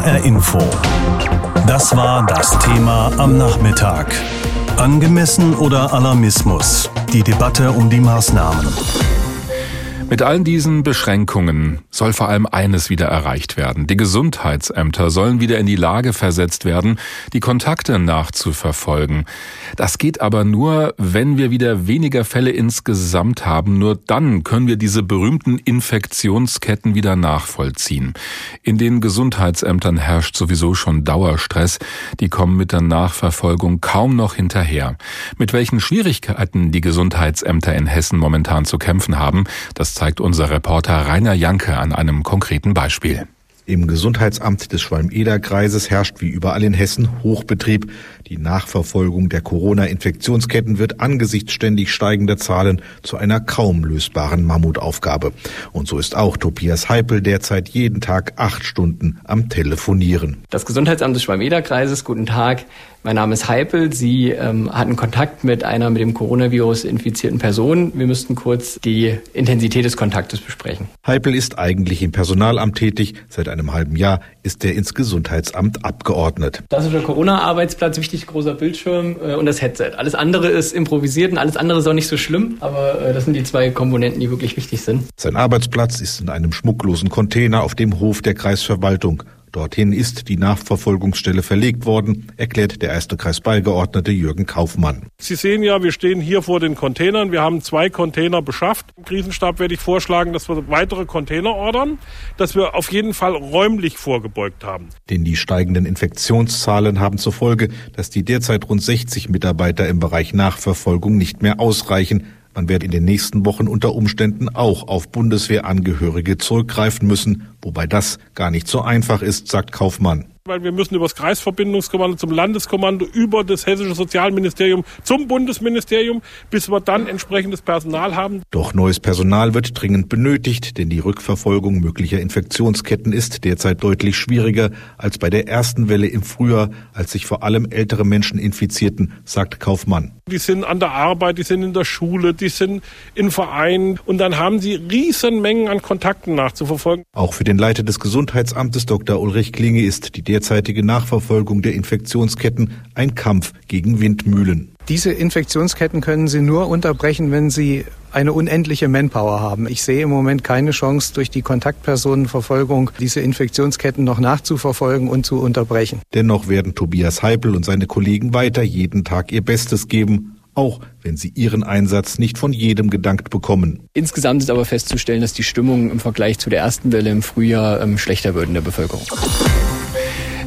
HR Info. Das war das Thema am Nachmittag. Angemessen oder Alarmismus? Die Debatte um die Maßnahmen. Mit allen diesen Beschränkungen soll vor allem eines wieder erreicht werden. Die Gesundheitsämter sollen wieder in die Lage versetzt werden, die Kontakte nachzuverfolgen. Das geht aber nur, wenn wir wieder weniger Fälle insgesamt haben. Nur dann können wir diese berühmten Infektionsketten wieder nachvollziehen. In den Gesundheitsämtern herrscht sowieso schon Dauerstress. Die kommen mit der Nachverfolgung kaum noch hinterher. Mit welchen Schwierigkeiten die Gesundheitsämter in Hessen momentan zu kämpfen haben, das zeigt unser Reporter Rainer Janke an einem konkreten Beispiel. Im Gesundheitsamt des Schwalm-Eder-Kreises herrscht wie überall in Hessen Hochbetrieb. Die Nachverfolgung der Corona-Infektionsketten wird angesichts ständig steigender Zahlen zu einer kaum lösbaren Mammutaufgabe. Und so ist auch Tobias Heipel derzeit jeden Tag acht Stunden am Telefonieren. Das Gesundheitsamt des Schwalm-Eder-Kreises, guten Tag. Mein Name ist Heipel. Sie ähm, hatten Kontakt mit einer mit dem Coronavirus infizierten Person. Wir müssten kurz die Intensität des Kontaktes besprechen. Heipel ist eigentlich im Personalamt tätig. Seit einem halben Jahr ist er ins Gesundheitsamt abgeordnet. Das ist der Corona-Arbeitsplatz, wichtig großer Bildschirm äh, und das Headset. Alles andere ist improvisiert und alles andere ist auch nicht so schlimm, aber äh, das sind die zwei Komponenten, die wirklich wichtig sind. Sein Arbeitsplatz ist in einem schmucklosen Container auf dem Hof der Kreisverwaltung. Dorthin ist die Nachverfolgungsstelle verlegt worden, erklärt der erste Kreisbeigeordnete Jürgen Kaufmann. Sie sehen ja, wir stehen hier vor den Containern. Wir haben zwei Container beschafft. Im Krisenstab werde ich vorschlagen, dass wir weitere Container ordern, dass wir auf jeden Fall räumlich vorgebeugt haben. Denn die steigenden Infektionszahlen haben zur Folge, dass die derzeit rund 60 Mitarbeiter im Bereich Nachverfolgung nicht mehr ausreichen. Man wird in den nächsten Wochen unter Umständen auch auf Bundeswehrangehörige zurückgreifen müssen, wobei das gar nicht so einfach ist, sagt Kaufmann weil wir müssen über das Kreisverbindungskommando zum Landeskommando, über das hessische Sozialministerium zum Bundesministerium, bis wir dann entsprechendes Personal haben. Doch neues Personal wird dringend benötigt, denn die Rückverfolgung möglicher Infektionsketten ist derzeit deutlich schwieriger als bei der ersten Welle im Frühjahr, als sich vor allem ältere Menschen infizierten, sagt Kaufmann. Die sind an der Arbeit, die sind in der Schule, die sind in Vereinen und dann haben sie riesen Mengen an Kontakten nachzuverfolgen. Auch für den Leiter des Gesundheitsamtes Dr. Ulrich Klinge ist die derzeitige Nachverfolgung der Infektionsketten ein Kampf gegen Windmühlen. Diese Infektionsketten können Sie nur unterbrechen, wenn Sie eine unendliche Manpower haben. Ich sehe im Moment keine Chance, durch die Kontaktpersonenverfolgung diese Infektionsketten noch nachzuverfolgen und zu unterbrechen. Dennoch werden Tobias Heipel und seine Kollegen weiter jeden Tag ihr Bestes geben, auch wenn sie ihren Einsatz nicht von jedem gedankt bekommen. Insgesamt ist aber festzustellen, dass die Stimmung im Vergleich zu der ersten Welle im Frühjahr ähm, schlechter wird in der Bevölkerung.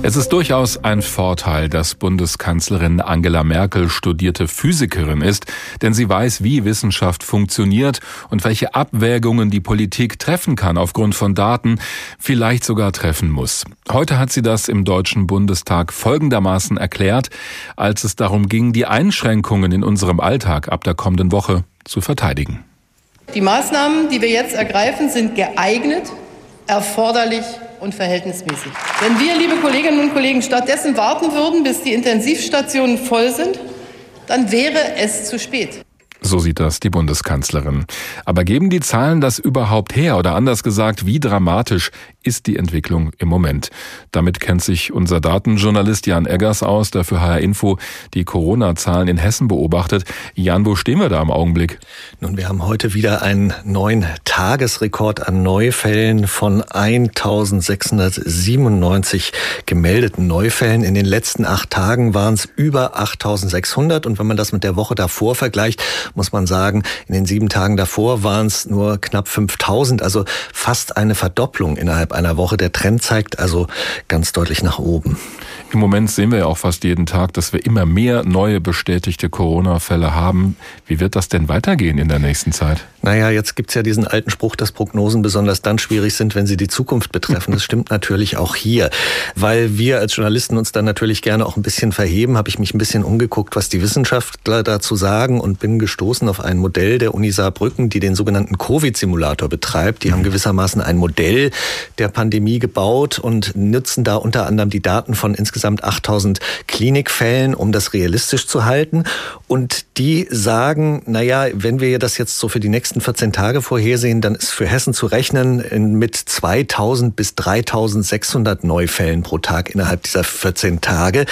Es ist durchaus ein Vorteil, dass Bundeskanzlerin Angela Merkel studierte Physikerin ist, denn sie weiß, wie Wissenschaft funktioniert und welche Abwägungen die Politik treffen kann aufgrund von Daten, vielleicht sogar treffen muss. Heute hat sie das im Deutschen Bundestag folgendermaßen erklärt, als es darum ging, die Einschränkungen in unserem Alltag ab der kommenden Woche zu verteidigen. Die Maßnahmen, die wir jetzt ergreifen, sind geeignet, erforderlich und verhältnismäßig. Wenn wir, liebe Kolleginnen und Kollegen, stattdessen warten würden, bis die Intensivstationen voll sind, dann wäre es zu spät. So sieht das die Bundeskanzlerin. Aber geben die Zahlen das überhaupt her? Oder anders gesagt, wie dramatisch ist die Entwicklung im Moment? Damit kennt sich unser Datenjournalist Jan Eggers aus, der für HR Info die Corona-Zahlen in Hessen beobachtet. Jan, wo stehen wir da im Augenblick? Nun, wir haben heute wieder einen neuen Tagesrekord an Neufällen von 1697 gemeldeten Neufällen. In den letzten acht Tagen waren es über 8600. Und wenn man das mit der Woche davor vergleicht, muss man sagen, in den sieben Tagen davor waren es nur knapp 5000, also fast eine Verdopplung innerhalb einer Woche. Der Trend zeigt also ganz deutlich nach oben. Im Moment sehen wir ja auch fast jeden Tag, dass wir immer mehr neue bestätigte Corona-Fälle haben. Wie wird das denn weitergehen in der nächsten Zeit? Naja, jetzt gibt's ja diesen alten Spruch, dass Prognosen besonders dann schwierig sind, wenn sie die Zukunft betreffen. Das stimmt natürlich auch hier. Weil wir als Journalisten uns dann natürlich gerne auch ein bisschen verheben, habe ich mich ein bisschen umgeguckt, was die Wissenschaftler dazu sagen und bin gestoßen auf ein Modell der Uni Saarbrücken, die den sogenannten Covid-Simulator betreibt. Die haben gewissermaßen ein Modell der Pandemie gebaut und nutzen da unter anderem die Daten von insgesamt 8000 Klinikfällen, um das realistisch zu halten. Und die sagen, naja, wenn wir das jetzt so für die nächsten 14 Tage vorhersehen, dann ist für Hessen zu rechnen mit 2000 bis 3600 Neufällen pro Tag innerhalb dieser 14 Tage.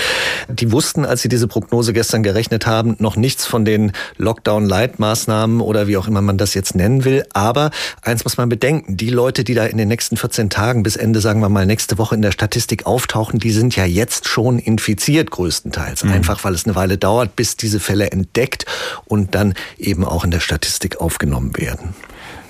Die wussten, als sie diese Prognose gestern gerechnet haben, noch nichts von den Lockdown-Light-Maßnahmen oder wie auch immer man das jetzt nennen will. Aber eins muss man bedenken, die Leute, die da in den nächsten 14 Tagen bis Ende, sagen wir mal, nächste Woche in der Statistik auftauchen, die sind ja jetzt schon infiziert größtenteils. Mhm. Einfach weil es eine Weile dauert, bis diese Fälle entdeckt und dann eben auch in der Statistik aufgenommen werden.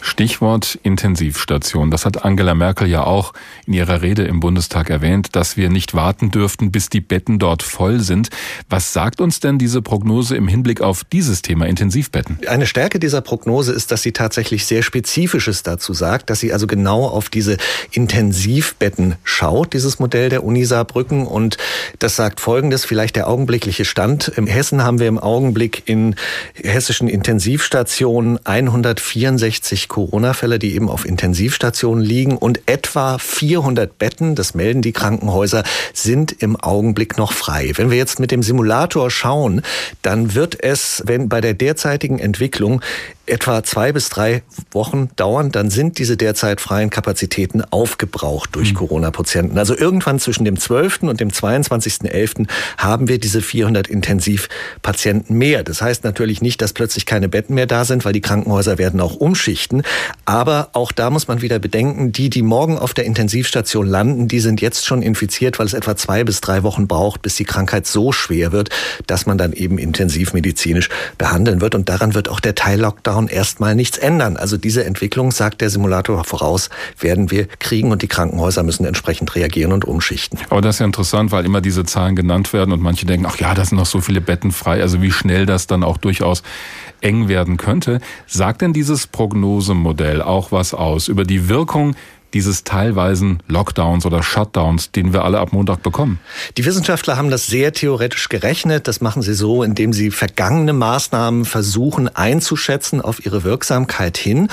Stichwort Intensivstation. Das hat Angela Merkel ja auch in ihrer Rede im Bundestag erwähnt, dass wir nicht warten dürften, bis die Betten dort voll sind. Was sagt uns denn diese Prognose im Hinblick auf dieses Thema Intensivbetten? Eine Stärke dieser Prognose ist, dass sie tatsächlich sehr Spezifisches dazu sagt, dass sie also genau auf diese Intensivbetten schaut, dieses Modell der Uni Saarbrücken. Und das sagt Folgendes, vielleicht der augenblickliche Stand. In Hessen haben wir im Augenblick in hessischen Intensivstationen 164 Corona-Fälle, die eben auf Intensivstationen liegen und etwa 400 Betten, das melden die Krankenhäuser, sind im Augenblick noch frei. Wenn wir jetzt mit dem Simulator schauen, dann wird es, wenn bei der derzeitigen Entwicklung etwa zwei bis drei Wochen dauern, dann sind diese derzeit freien Kapazitäten aufgebraucht durch mhm. Corona-Patienten. Also irgendwann zwischen dem 12. und dem 22.11. haben wir diese 400 Intensivpatienten mehr. Das heißt natürlich nicht, dass plötzlich keine Betten mehr da sind, weil die Krankenhäuser werden auch umschichten. Aber auch da muss man wieder bedenken, die, die morgen auf der Intensivstation landen, die sind jetzt schon infiziert, weil es etwa zwei bis drei Wochen braucht, bis die Krankheit so schwer wird, dass man dann eben intensivmedizinisch behandeln wird. Und daran wird auch der Teil-Lockdown Lockdown erstmal nichts ändern. Also diese Entwicklung, sagt der Simulator voraus, werden wir kriegen und die Krankenhäuser müssen entsprechend reagieren und umschichten. Aber das ist ja interessant, weil immer diese Zahlen genannt werden und manche denken, ach ja, da sind noch so viele Betten frei. Also wie schnell das dann auch durchaus eng werden könnte. Sagt denn dieses Prognosemodell auch was aus über die Wirkung dieses teilweisen Lockdowns oder Shutdowns, den wir alle ab Montag bekommen? Die Wissenschaftler haben das sehr theoretisch gerechnet. Das machen sie so, indem sie vergangene Maßnahmen versuchen einzuschätzen auf ihre Wirksamkeit hin.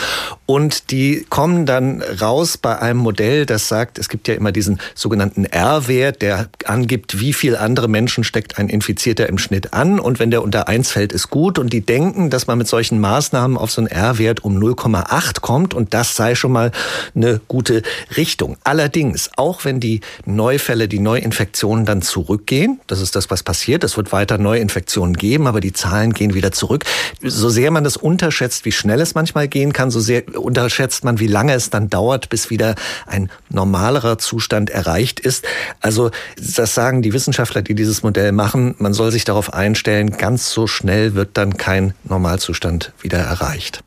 Und die kommen dann raus bei einem Modell, das sagt, es gibt ja immer diesen sogenannten R-Wert, der angibt, wie viel andere Menschen steckt ein Infizierter im Schnitt an. Und wenn der unter eins fällt, ist gut. Und die denken, dass man mit solchen Maßnahmen auf so einen R-Wert um 0,8 kommt. Und das sei schon mal eine gute gute Richtung. Allerdings, auch wenn die Neufälle, die Neuinfektionen dann zurückgehen, das ist das, was passiert, es wird weiter Neuinfektionen geben, aber die Zahlen gehen wieder zurück. So sehr man das unterschätzt, wie schnell es manchmal gehen kann, so sehr unterschätzt man, wie lange es dann dauert, bis wieder ein normalerer Zustand erreicht ist. Also das sagen die Wissenschaftler, die dieses Modell machen. Man soll sich darauf einstellen, ganz so schnell wird dann kein Normalzustand wieder erreicht.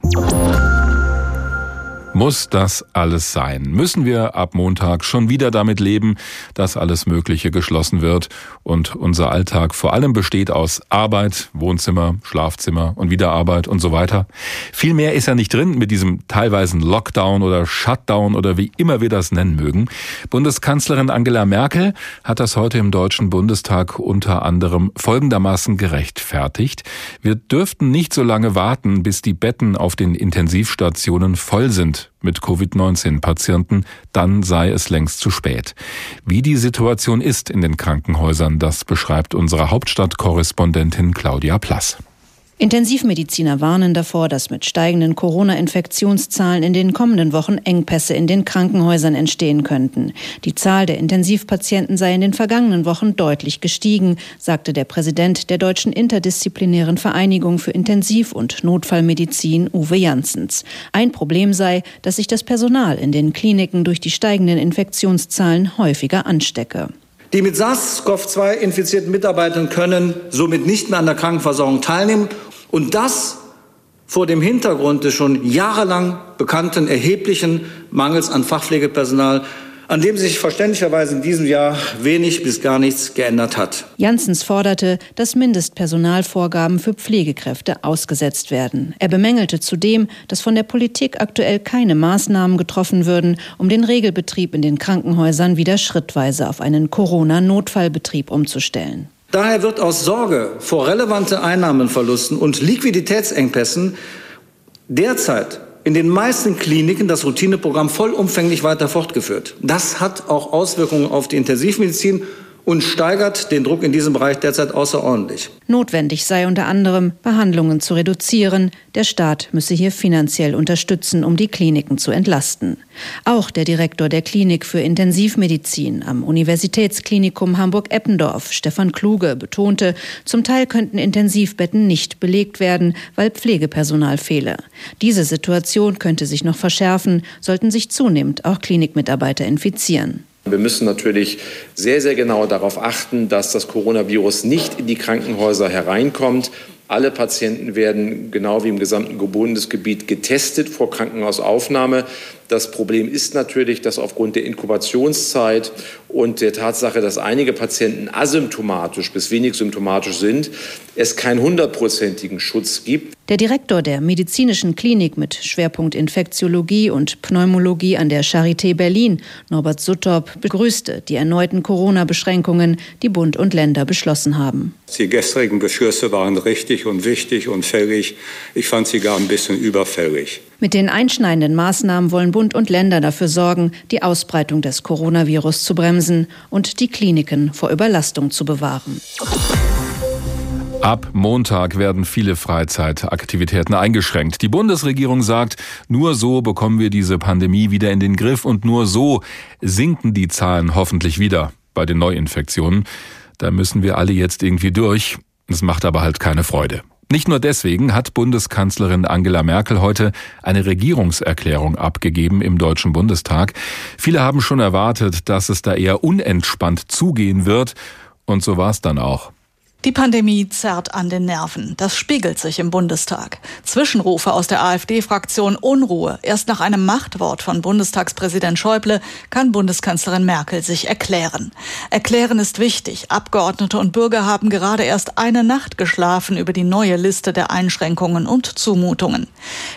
Muss das alles sein? Müssen wir ab Montag schon wieder damit leben, dass alles Mögliche geschlossen wird und unser Alltag vor allem besteht aus Arbeit, Wohnzimmer, Schlafzimmer und wieder Arbeit und so weiter? Viel mehr ist ja nicht drin mit diesem teilweisen Lockdown oder Shutdown oder wie immer wir das nennen mögen. Bundeskanzlerin Angela Merkel hat das heute im Deutschen Bundestag unter anderem folgendermaßen gerechtfertigt. Wir dürften nicht so lange warten, bis die Betten auf den Intensivstationen voll sind mit Covid-19-Patienten, dann sei es längst zu spät. Wie die Situation ist in den Krankenhäusern, das beschreibt unsere Hauptstadtkorrespondentin Claudia Plass. Intensivmediziner warnen davor, dass mit steigenden Corona-Infektionszahlen in den kommenden Wochen Engpässe in den Krankenhäusern entstehen könnten. Die Zahl der Intensivpatienten sei in den vergangenen Wochen deutlich gestiegen, sagte der Präsident der Deutschen Interdisziplinären Vereinigung für Intensiv- und Notfallmedizin Uwe Janssens. Ein Problem sei, dass sich das Personal in den Kliniken durch die steigenden Infektionszahlen häufiger anstecke. Die mit SARS-CoV-2 infizierten Mitarbeiter können somit nicht mehr an der Krankenversorgung teilnehmen und das vor dem Hintergrund des schon jahrelang bekannten erheblichen Mangels an Fachpflegepersonal an dem sich verständlicherweise in diesem Jahr wenig bis gar nichts geändert hat. Janssens forderte, dass Mindestpersonalvorgaben für Pflegekräfte ausgesetzt werden. Er bemängelte zudem, dass von der Politik aktuell keine Maßnahmen getroffen würden, um den Regelbetrieb in den Krankenhäusern wieder schrittweise auf einen Corona-Notfallbetrieb umzustellen. Daher wird aus Sorge vor relevante Einnahmenverlusten und Liquiditätsengpässen derzeit in den meisten Kliniken das Routineprogramm vollumfänglich weiter fortgeführt. Das hat auch Auswirkungen auf die Intensivmedizin und steigert den Druck in diesem Bereich derzeit außerordentlich. Notwendig sei unter anderem, Behandlungen zu reduzieren. Der Staat müsse hier finanziell unterstützen, um die Kliniken zu entlasten. Auch der Direktor der Klinik für Intensivmedizin am Universitätsklinikum Hamburg-Eppendorf, Stefan Kluge, betonte, zum Teil könnten Intensivbetten nicht belegt werden, weil Pflegepersonal fehle. Diese Situation könnte sich noch verschärfen, sollten sich zunehmend auch Klinikmitarbeiter infizieren. Wir müssen natürlich sehr, sehr genau darauf achten, dass das Coronavirus nicht in die Krankenhäuser hereinkommt. Alle Patienten werden genau wie im gesamten Bundesgebiet getestet vor Krankenhausaufnahme. Das Problem ist natürlich, dass aufgrund der Inkubationszeit und der Tatsache, dass einige Patienten asymptomatisch bis wenig symptomatisch sind, es keinen hundertprozentigen Schutz gibt. Der Direktor der medizinischen Klinik mit Schwerpunkt Infektiologie und Pneumologie an der Charité Berlin, Norbert Suttorp, begrüßte die erneuten Corona-Beschränkungen, die Bund und Länder beschlossen haben. Die gestrigen Beschlüsse waren richtig und wichtig und fällig. Ich fand sie gar ein bisschen überfällig. Mit den einschneidenden Maßnahmen wollen Bund und Länder dafür sorgen, die Ausbreitung des Coronavirus zu bremsen und die Kliniken vor Überlastung zu bewahren. Ab Montag werden viele Freizeitaktivitäten eingeschränkt. Die Bundesregierung sagt, nur so bekommen wir diese Pandemie wieder in den Griff und nur so sinken die Zahlen hoffentlich wieder bei den Neuinfektionen. Da müssen wir alle jetzt irgendwie durch. Es macht aber halt keine Freude. Nicht nur deswegen hat Bundeskanzlerin Angela Merkel heute eine Regierungserklärung abgegeben im Deutschen Bundestag. Viele haben schon erwartet, dass es da eher unentspannt zugehen wird. Und so war es dann auch. Die Pandemie zerrt an den Nerven. Das spiegelt sich im Bundestag. Zwischenrufe aus der AfD-Fraktion Unruhe. Erst nach einem Machtwort von Bundestagspräsident Schäuble kann Bundeskanzlerin Merkel sich erklären. Erklären ist wichtig. Abgeordnete und Bürger haben gerade erst eine Nacht geschlafen über die neue Liste der Einschränkungen und Zumutungen.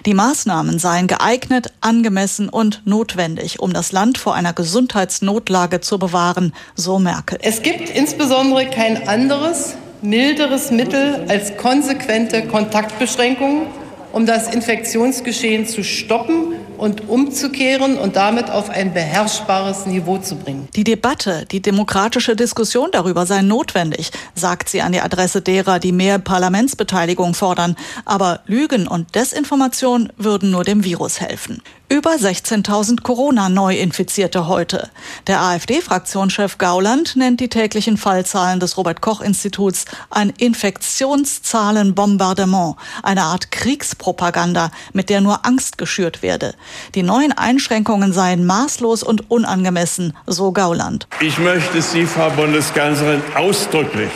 Die Maßnahmen seien geeignet, angemessen und notwendig, um das Land vor einer Gesundheitsnotlage zu bewahren, so Merkel. Es gibt insbesondere kein anderes milderes Mittel als konsequente Kontaktbeschränkungen, um das Infektionsgeschehen zu stoppen und umzukehren und damit auf ein beherrschbares Niveau zu bringen. Die Debatte, die demokratische Diskussion darüber sei notwendig, sagt sie an die Adresse derer, die mehr Parlamentsbeteiligung fordern. Aber Lügen und Desinformation würden nur dem Virus helfen. Über 16.000 Corona-Neuinfizierte heute. Der AfD-Fraktionschef Gauland nennt die täglichen Fallzahlen des Robert-Koch-Instituts ein Infektionszahlenbombardement, eine Art Kriegspropaganda, mit der nur Angst geschürt werde. Die neuen Einschränkungen seien maßlos und unangemessen, so Gauland. Ich möchte Sie, Frau Bundeskanzlerin, ausdrücklich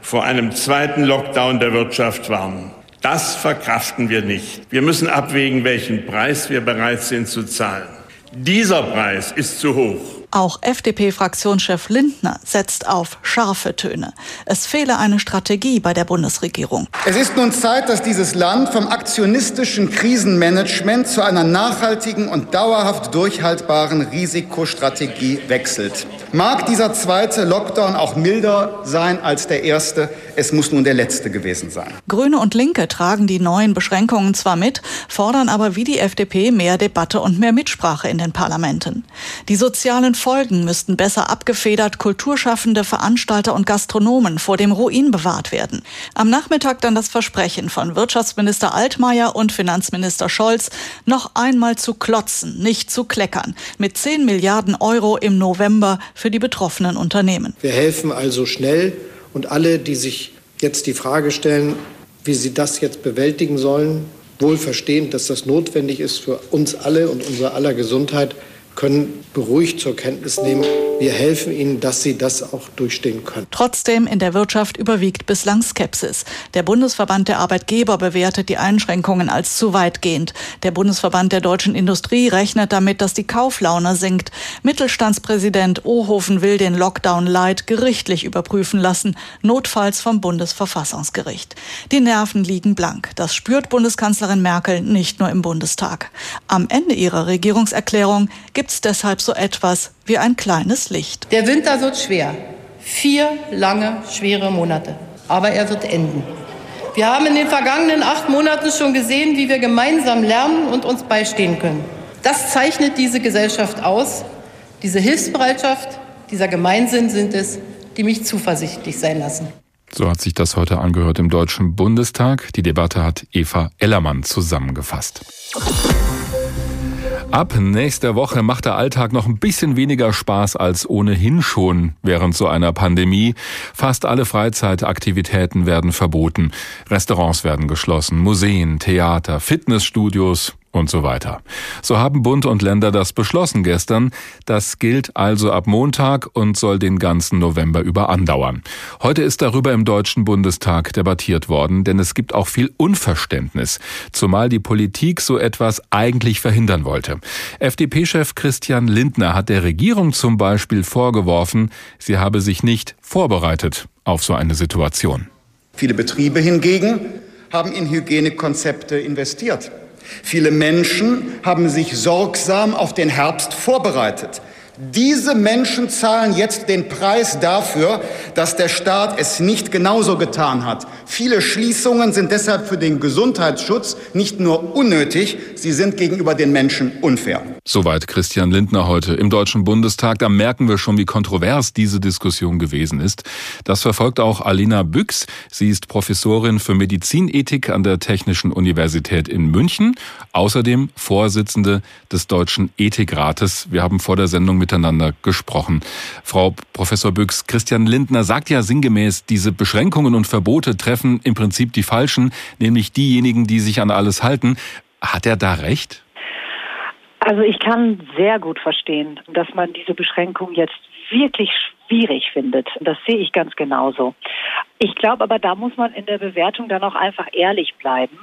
vor einem zweiten Lockdown der Wirtschaft warnen. Das verkraften wir nicht. Wir müssen abwägen, welchen Preis wir bereit sind zu zahlen. Dieser Preis ist zu hoch. Auch FDP-Fraktionschef Lindner setzt auf scharfe Töne. Es fehle eine Strategie bei der Bundesregierung. Es ist nun Zeit, dass dieses Land vom aktionistischen Krisenmanagement zu einer nachhaltigen und dauerhaft durchhaltbaren Risikostrategie wechselt. Mag dieser zweite Lockdown auch milder sein als der erste, es muss nun der letzte gewesen sein. Grüne und Linke tragen die neuen Beschränkungen zwar mit, fordern aber wie die FDP mehr Debatte und mehr Mitsprache in den Parlamenten. Die sozialen Folgen müssten besser abgefedert, Kulturschaffende, Veranstalter und Gastronomen vor dem Ruin bewahrt werden. Am Nachmittag dann das Versprechen von Wirtschaftsminister Altmaier und Finanzminister Scholz, noch einmal zu klotzen, nicht zu kleckern, mit 10 Milliarden Euro im November für die betroffenen Unternehmen. Wir helfen also schnell und alle, die sich jetzt die Frage stellen, wie sie das jetzt bewältigen sollen, wohl verstehend, dass das notwendig ist für uns alle und unsere aller Gesundheit, können beruhigt zur Kenntnis nehmen, wir helfen ihnen, dass sie das auch durchstehen können. Trotzdem in der Wirtschaft überwiegt bislang Skepsis. Der Bundesverband der Arbeitgeber bewertet die Einschränkungen als zu weitgehend. Der Bundesverband der deutschen Industrie rechnet damit, dass die Kauflaune sinkt. Mittelstandspräsident Ohofen will den Lockdown Light gerichtlich überprüfen lassen, notfalls vom Bundesverfassungsgericht. Die Nerven liegen blank. Das spürt Bundeskanzlerin Merkel nicht nur im Bundestag. Am Ende ihrer Regierungserklärung gibt es deshalb so etwas wie ein kleines Licht. Der Winter wird schwer. Vier lange, schwere Monate. Aber er wird enden. Wir haben in den vergangenen acht Monaten schon gesehen, wie wir gemeinsam lernen und uns beistehen können. Das zeichnet diese Gesellschaft aus. Diese Hilfsbereitschaft, dieser Gemeinsinn sind es, die mich zuversichtlich sein lassen. So hat sich das heute angehört im Deutschen Bundestag. Die Debatte hat Eva Ellermann zusammengefasst. Ab nächster Woche macht der Alltag noch ein bisschen weniger Spaß als ohnehin schon während so einer Pandemie. Fast alle Freizeitaktivitäten werden verboten. Restaurants werden geschlossen, Museen, Theater, Fitnessstudios, und so weiter. So haben Bund und Länder das beschlossen gestern. Das gilt also ab Montag und soll den ganzen November über andauern. Heute ist darüber im Deutschen Bundestag debattiert worden, denn es gibt auch viel Unverständnis, zumal die Politik so etwas eigentlich verhindern wollte. FDP-Chef Christian Lindner hat der Regierung zum Beispiel vorgeworfen, sie habe sich nicht vorbereitet auf so eine Situation. Viele Betriebe hingegen haben in Hygienekonzepte investiert. Viele Menschen haben sich sorgsam auf den Herbst vorbereitet. Diese Menschen zahlen jetzt den Preis dafür, dass der Staat es nicht genauso getan hat. Viele Schließungen sind deshalb für den Gesundheitsschutz nicht nur unnötig, sie sind gegenüber den Menschen unfair. Soweit Christian Lindner heute im Deutschen Bundestag. Da merken wir schon, wie kontrovers diese Diskussion gewesen ist. Das verfolgt auch Alina Büchs. Sie ist Professorin für Medizinethik an der Technischen Universität in München, außerdem Vorsitzende des Deutschen Ethikrates. Wir haben vor der Sendung mit miteinander gesprochen. Frau Professor Büchs, Christian Lindner sagt ja sinngemäß, diese Beschränkungen und Verbote treffen im Prinzip die Falschen, nämlich diejenigen, die sich an alles halten. Hat er da recht? Also ich kann sehr gut verstehen, dass man diese Beschränkung jetzt wirklich schwierig findet. Das sehe ich ganz genauso. Ich glaube aber, da muss man in der Bewertung dann auch einfach ehrlich bleiben.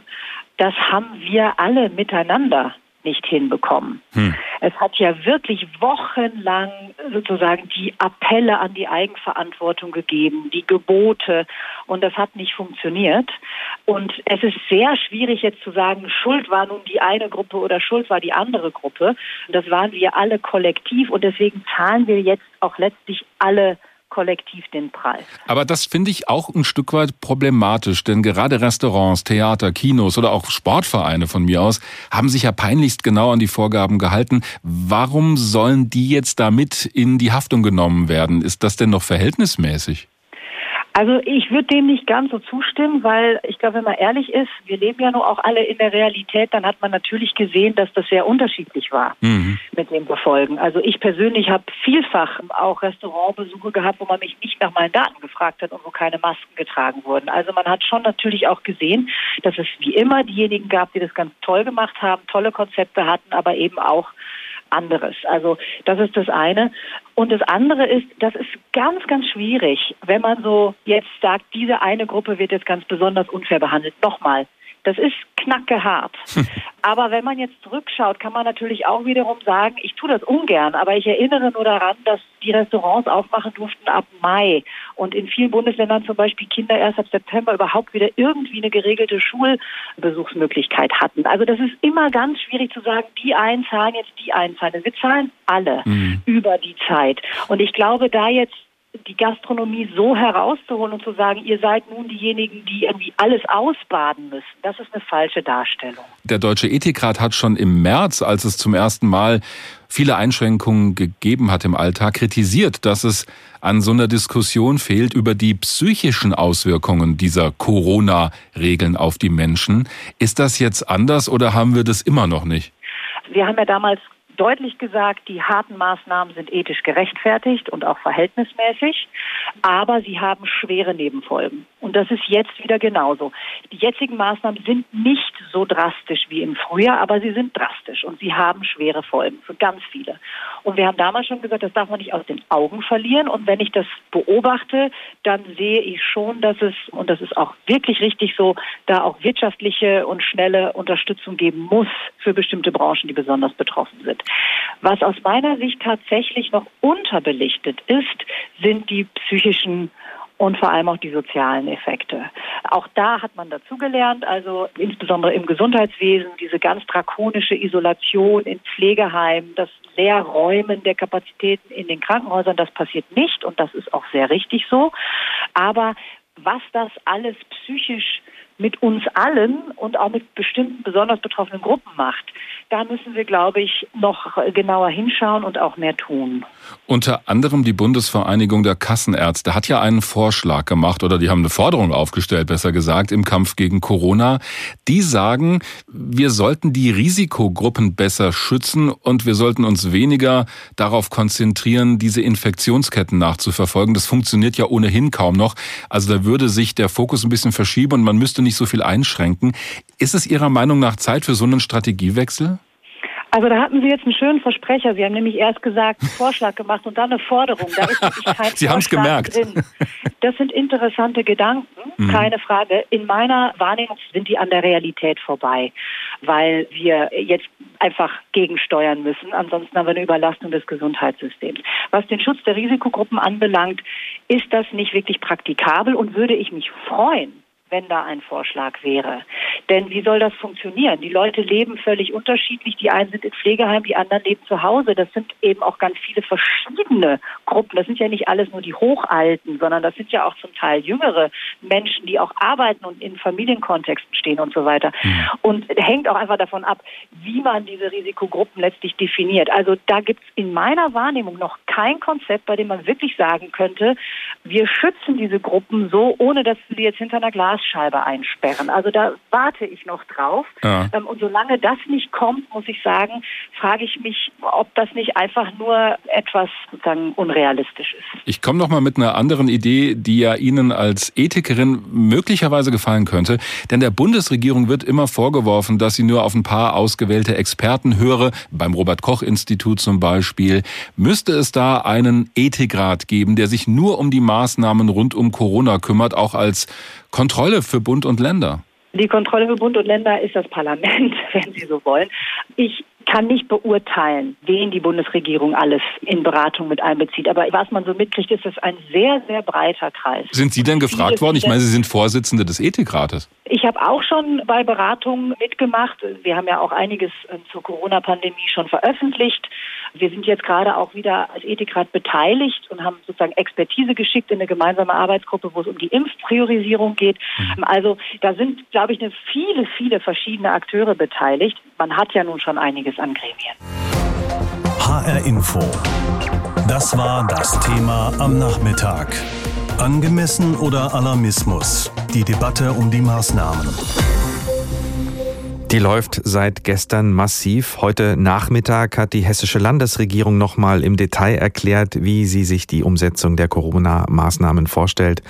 Das haben wir alle miteinander nicht hinbekommen. Hm. Es hat ja wirklich wochenlang sozusagen die Appelle an die Eigenverantwortung gegeben, die Gebote, und das hat nicht funktioniert. Und es ist sehr schwierig jetzt zu sagen, Schuld war nun die eine Gruppe oder Schuld war die andere Gruppe. Das waren wir alle kollektiv und deswegen zahlen wir jetzt auch letztlich alle kollektiv den Preis. Aber das finde ich auch ein Stück weit problematisch, denn gerade Restaurants, Theater, Kinos oder auch Sportvereine von mir aus haben sich ja peinlichst genau an die Vorgaben gehalten. Warum sollen die jetzt damit in die Haftung genommen werden? Ist das denn noch verhältnismäßig? Also ich würde dem nicht ganz so zustimmen, weil ich glaube, wenn man ehrlich ist, wir leben ja nur auch alle in der Realität, dann hat man natürlich gesehen, dass das sehr unterschiedlich war mhm. mit dem Befolgen. Also ich persönlich habe vielfach auch Restaurantbesuche gehabt, wo man mich nicht nach meinen Daten gefragt hat und wo keine Masken getragen wurden. Also man hat schon natürlich auch gesehen, dass es wie immer diejenigen gab, die das ganz toll gemacht haben, tolle Konzepte hatten, aber eben auch anderes. Also das ist das eine. Und das andere ist, das ist ganz, ganz schwierig, wenn man so jetzt sagt, diese eine Gruppe wird jetzt ganz besonders unfair behandelt. Nochmal, das ist knackehart. Aber wenn man jetzt zurückschaut, kann man natürlich auch wiederum sagen, ich tue das ungern, aber ich erinnere nur daran, dass die Restaurants aufmachen durften ab Mai und in vielen Bundesländern zum Beispiel Kinder erst ab September überhaupt wieder irgendwie eine geregelte Schulbesuchsmöglichkeit hatten. Also das ist immer ganz schwierig zu sagen, die einen zahlen jetzt, die einen zahlen. Wir zahlen alle mhm. über die Zeit. Und ich glaube, da jetzt die Gastronomie so herauszuholen und zu sagen, ihr seid nun diejenigen, die irgendwie alles ausbaden müssen, das ist eine falsche Darstellung. Der Deutsche Ethikrat hat schon im März, als es zum ersten Mal viele Einschränkungen gegeben hat im Alltag, kritisiert, dass es an so einer Diskussion fehlt über die psychischen Auswirkungen dieser Corona-Regeln auf die Menschen. Ist das jetzt anders oder haben wir das immer noch nicht? Wir haben ja damals deutlich gesagt, die harten Maßnahmen sind ethisch gerechtfertigt und auch verhältnismäßig, aber sie haben schwere Nebenfolgen. Und das ist jetzt wieder genauso. Die jetzigen Maßnahmen sind nicht so drastisch wie im Frühjahr, aber sie sind drastisch und sie haben schwere Folgen für ganz viele. Und wir haben damals schon gesagt, das darf man nicht aus den Augen verlieren. Und wenn ich das beobachte, dann sehe ich schon, dass es, und das ist auch wirklich richtig so, da auch wirtschaftliche und schnelle Unterstützung geben muss für bestimmte Branchen, die besonders betroffen sind. Was aus meiner Sicht tatsächlich noch unterbelichtet ist, sind die psychischen und vor allem auch die sozialen Effekte. Auch da hat man dazugelernt, also insbesondere im Gesundheitswesen, diese ganz drakonische Isolation in Pflegeheimen, das Leerräumen der Kapazitäten in den Krankenhäusern, das passiert nicht und das ist auch sehr richtig so. Aber was das alles psychisch mit uns allen und auch mit bestimmten besonders betroffenen Gruppen macht. Da müssen wir, glaube ich, noch genauer hinschauen und auch mehr tun. Unter anderem die Bundesvereinigung der Kassenärzte hat ja einen Vorschlag gemacht oder die haben eine Forderung aufgestellt, besser gesagt, im Kampf gegen Corona. Die sagen, wir sollten die Risikogruppen besser schützen und wir sollten uns weniger darauf konzentrieren, diese Infektionsketten nachzuverfolgen. Das funktioniert ja ohnehin kaum noch. Also da würde sich der Fokus ein bisschen verschieben und man müsste nicht so viel einschränken. Ist es Ihrer Meinung nach Zeit für so einen Strategiewechsel? Also da hatten Sie jetzt einen schönen Versprecher. Sie haben nämlich erst gesagt, einen Vorschlag gemacht und dann eine Forderung. Da ist kein Sie haben es gemerkt. Drin. Das sind interessante Gedanken, mhm. keine Frage. In meiner Wahrnehmung sind die an der Realität vorbei, weil wir jetzt einfach gegensteuern müssen. Ansonsten haben wir eine Überlastung des Gesundheitssystems. Was den Schutz der Risikogruppen anbelangt, ist das nicht wirklich praktikabel und würde ich mich freuen, wenn da ein Vorschlag wäre. Denn wie soll das funktionieren? Die Leute leben völlig unterschiedlich. Die einen sind in Pflegeheimen, die anderen leben zu Hause. Das sind eben auch ganz viele verschiedene Gruppen. Das sind ja nicht alles nur die Hochalten, sondern das sind ja auch zum Teil jüngere Menschen, die auch arbeiten und in Familienkontexten stehen und so weiter. Mhm. Und hängt auch einfach davon ab, wie man diese Risikogruppen letztlich definiert. Also da gibt es in meiner Wahrnehmung noch kein Konzept, bei dem man wirklich sagen könnte, wir schützen diese Gruppen so, ohne dass wir sie jetzt hinter einer Glas Glasscheibe einsperren. Also da warte ich noch drauf. Ja. Ähm, und solange das nicht kommt, muss ich sagen, frage ich mich, ob das nicht einfach nur etwas sozusagen unrealistisch ist. Ich komme noch mal mit einer anderen Idee, die ja Ihnen als Ethikerin möglicherweise gefallen könnte. Denn der Bundesregierung wird immer vorgeworfen, dass sie nur auf ein paar ausgewählte Experten höre, beim Robert Koch Institut zum Beispiel. Müsste es da einen Ethikrat geben, der sich nur um die Maßnahmen rund um Corona kümmert, auch als Kontrolle für Bund und Länder? Die Kontrolle für Bund und Länder ist das Parlament, wenn Sie so wollen. Ich kann nicht beurteilen, wen die Bundesregierung alles in Beratung mit einbezieht. Aber was man so mitkriegt, ist es ein sehr, sehr breiter Kreis. Sind Sie denn gefragt worden? Ich meine, Sie sind Vorsitzende des Ethikrates. Ich habe auch schon bei Beratungen mitgemacht. Wir haben ja auch einiges ähm, zur Corona-Pandemie schon veröffentlicht. Wir sind jetzt gerade auch wieder als Ethikrat beteiligt und haben sozusagen Expertise geschickt in eine gemeinsame Arbeitsgruppe, wo es um die Impfpriorisierung geht. Mhm. Also da sind, glaube ich, viele, viele verschiedene Akteure beteiligt. Man hat ja nun schon einiges an Gremien. HR Info. Das war das Thema am Nachmittag. Angemessen oder Alarmismus? Die Debatte um die Maßnahmen. Die läuft seit gestern massiv. Heute Nachmittag hat die hessische Landesregierung nochmal im Detail erklärt, wie sie sich die Umsetzung der Corona-Maßnahmen vorstellt,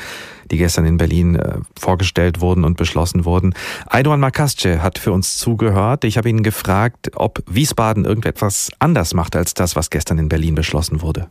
die gestern in Berlin äh, vorgestellt wurden und beschlossen wurden. Aydoğan Makasce hat für uns zugehört. Ich habe ihn gefragt, ob Wiesbaden irgendetwas anders macht als das, was gestern in Berlin beschlossen wurde.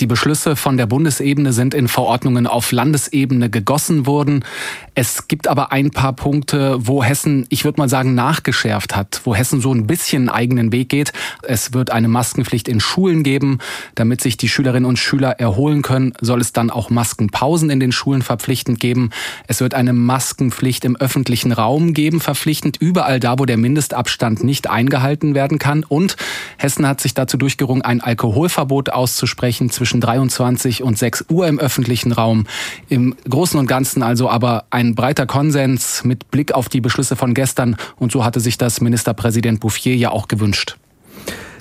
Die Beschlüsse von der Bundesebene sind in Verordnungen auf Landesebene gegossen worden. Es gibt aber ein paar Punkte, wo Hessen, ich würde mal sagen, nachgeschärft hat, wo Hessen so ein bisschen eigenen Weg geht. Es wird eine Maskenpflicht in Schulen geben. Damit sich die Schülerinnen und Schüler erholen können, soll es dann auch Maskenpausen in den Schulen verpflichtend geben. Es wird eine Maskenpflicht im öffentlichen Raum geben, verpflichtend überall da, wo der Mindestabstand nicht eingehalten werden kann. Und Hessen hat sich dazu durchgerungen, ein Alkoholverbot auszusprechen zwischen 23 und 6 Uhr im öffentlichen Raum. Im Großen und Ganzen also aber ein breiter Konsens mit Blick auf die Beschlüsse von gestern. Und so hatte sich das Ministerpräsident Bouffier ja auch gewünscht.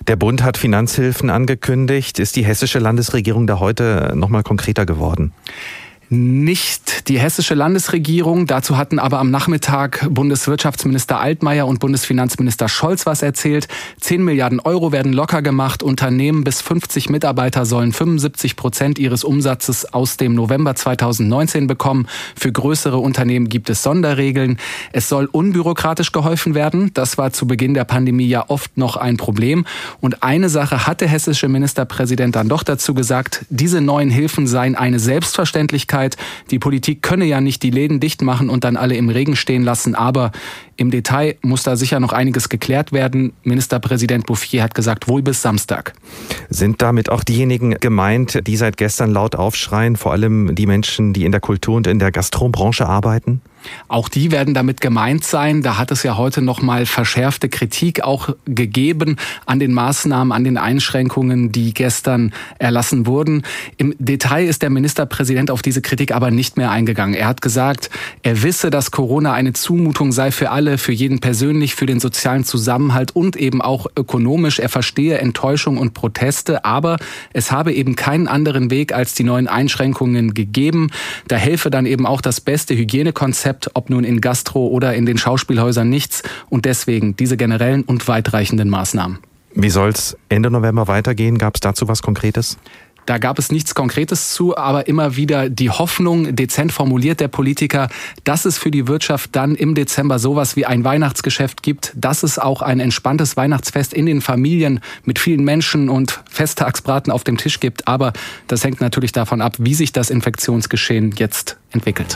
Der Bund hat Finanzhilfen angekündigt. Ist die hessische Landesregierung da heute noch mal konkreter geworden? Nicht die hessische Landesregierung. Dazu hatten aber am Nachmittag Bundeswirtschaftsminister Altmaier und Bundesfinanzminister Scholz was erzählt. 10 Milliarden Euro werden locker gemacht. Unternehmen bis 50 Mitarbeiter sollen 75 Prozent ihres Umsatzes aus dem November 2019 bekommen. Für größere Unternehmen gibt es Sonderregeln. Es soll unbürokratisch geholfen werden. Das war zu Beginn der Pandemie ja oft noch ein Problem. Und eine Sache hat der hessische Ministerpräsident dann doch dazu gesagt, diese neuen Hilfen seien eine Selbstverständlichkeit Möglichkeit. Die Politik könne ja nicht die Läden dicht machen und dann alle im Regen stehen lassen, aber im Detail muss da sicher noch einiges geklärt werden. Ministerpräsident Bouffier hat gesagt, wohl bis Samstag. Sind damit auch diejenigen gemeint, die seit gestern laut aufschreien, vor allem die Menschen, die in der Kultur und in der Gastrobranche arbeiten? Auch die werden damit gemeint sein. Da hat es ja heute noch mal verschärfte Kritik auch gegeben an den Maßnahmen, an den Einschränkungen, die gestern erlassen wurden. Im Detail ist der Ministerpräsident auf diese Kritik aber nicht mehr eingegangen. Er hat gesagt, er wisse, dass Corona eine Zumutung sei für alle, für jeden persönlich, für den sozialen Zusammenhalt und eben auch ökonomisch. Er verstehe Enttäuschung und Proteste, aber es habe eben keinen anderen Weg als die neuen Einschränkungen gegeben. Da helfe dann eben auch das beste Hygienekonzept Konzept, ob nun in Gastro oder in den Schauspielhäusern nichts und deswegen diese generellen und weitreichenden Maßnahmen. Wie soll es Ende November weitergehen? Gab es dazu was Konkretes? Da gab es nichts Konkretes zu, aber immer wieder die Hoffnung, dezent formuliert der Politiker, dass es für die Wirtschaft dann im Dezember sowas wie ein Weihnachtsgeschäft gibt, dass es auch ein entspanntes Weihnachtsfest in den Familien mit vielen Menschen und Festtagsbraten auf dem Tisch gibt. Aber das hängt natürlich davon ab, wie sich das Infektionsgeschehen jetzt entwickelt.